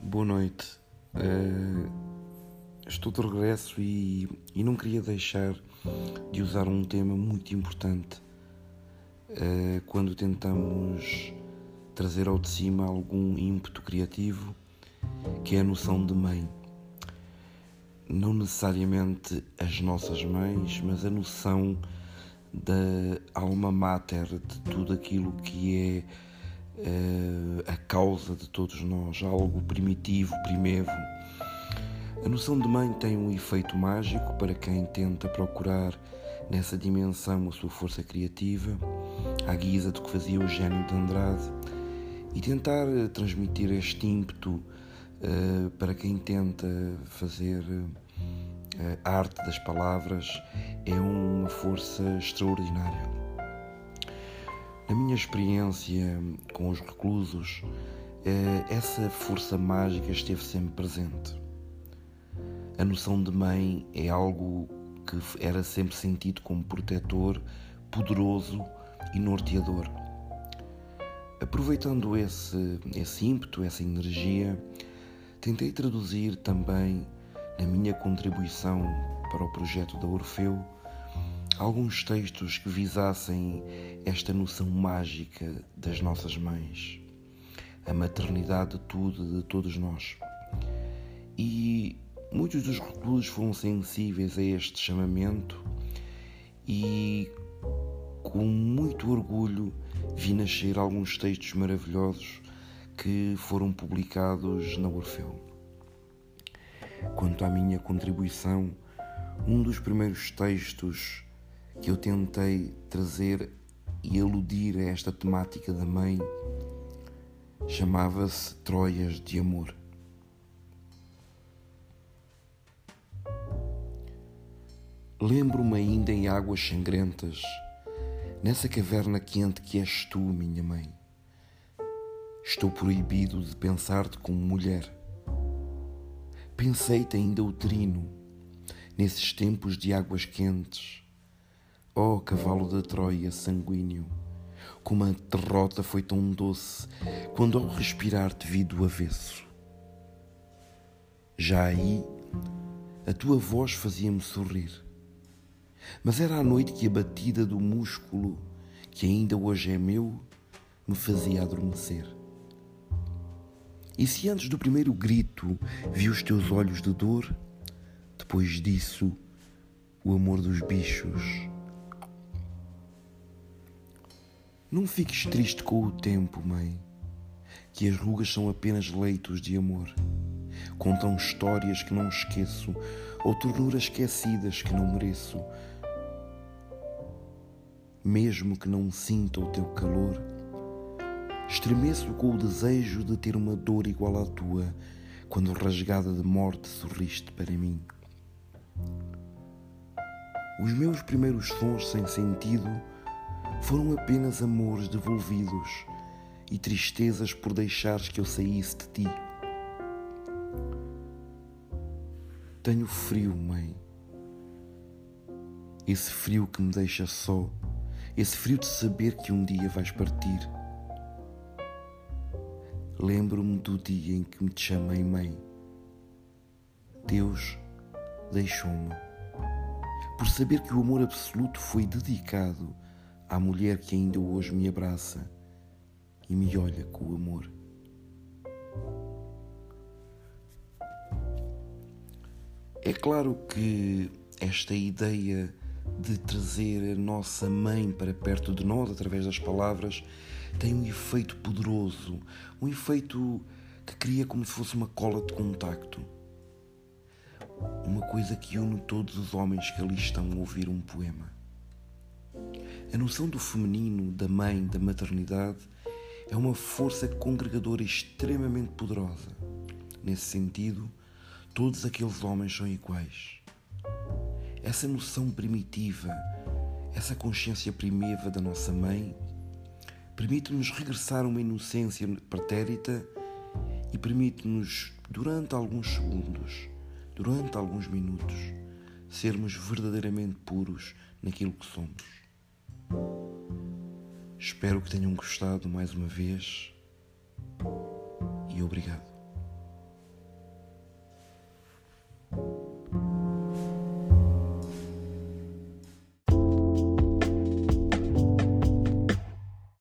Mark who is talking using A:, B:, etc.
A: Boa noite. Uh, estou de regresso e, e, não queria deixar de usar um tema muito importante uh, quando tentamos trazer ao de cima algum ímpeto criativo, que é a noção de mãe. Não necessariamente as nossas mães, mas a noção da alma mater de tudo aquilo que é uh, a causa de todos nós, algo primitivo, primevo. A noção de mãe tem um efeito mágico para quem tenta procurar nessa dimensão a sua força criativa, à guisa do que fazia o gênio de Andrade, e tentar eh, transmitir este ímpeto uh, para quem tenta fazer uh, a arte das palavras é uma força extraordinária. Na minha experiência com os reclusos, eh, essa força mágica esteve sempre presente. A noção de mãe é algo que era sempre sentido como protetor, poderoso e norteador. Aproveitando esse, esse ímpeto, essa energia, tentei traduzir também na minha contribuição para o projeto da Orfeu alguns textos que visassem esta noção mágica das nossas mães, a maternidade de tudo, de todos nós. E muitos dos reclusos foram sensíveis a este chamamento e com muito orgulho vi nascer alguns textos maravilhosos que foram publicados na Orfeu. Quanto à minha contribuição, um dos primeiros textos que eu tentei trazer e aludir a esta temática da mãe chamava-se Troias de Amor. Lembro-me ainda em águas sangrentas, nessa caverna quente que és tu, minha mãe. Estou proibido de pensar-te como mulher. Pensei-te ainda uterino, nesses tempos de águas quentes Oh, cavalo da Troia sanguíneo, como a derrota foi tão doce quando ao respirar te vi do avesso. Já aí, a tua voz fazia-me sorrir, mas era a noite que a batida do músculo, que ainda hoje é meu, me fazia adormecer. E se antes do primeiro grito vi os teus olhos de dor, depois disso, o amor dos bichos Não fiques triste com o tempo, mãe, que as rugas são apenas leitos de amor. Contam histórias que não esqueço, ou ternuras esquecidas que não mereço. Mesmo que não sinta o teu calor, estremeço com o desejo de ter uma dor igual à tua, quando rasgada de morte sorriste para mim. Os meus primeiros sons sem sentido foram apenas amores devolvidos e tristezas por deixares que eu saísse de ti. Tenho frio, mãe. Esse frio que me deixa só, esse frio de saber que um dia vais partir. Lembro-me do dia em que me te chamei mãe. Deus deixou-me. Por saber que o amor absoluto foi dedicado à mulher que ainda hoje me abraça e me olha com amor. É claro que esta ideia de trazer a nossa mãe para perto de nós através das palavras tem um efeito poderoso, um efeito que cria como se fosse uma cola de contacto. Uma coisa que une todos os homens que ali estão a ouvir um poema. A noção do feminino, da mãe, da maternidade é uma força congregadora extremamente poderosa. Nesse sentido, todos aqueles homens são iguais. Essa noção primitiva, essa consciência primeva da nossa mãe, permite-nos regressar a uma inocência pretérita e permite-nos, durante alguns segundos, durante alguns minutos, sermos verdadeiramente puros naquilo que somos. Espero que tenham gostado mais uma vez e obrigado.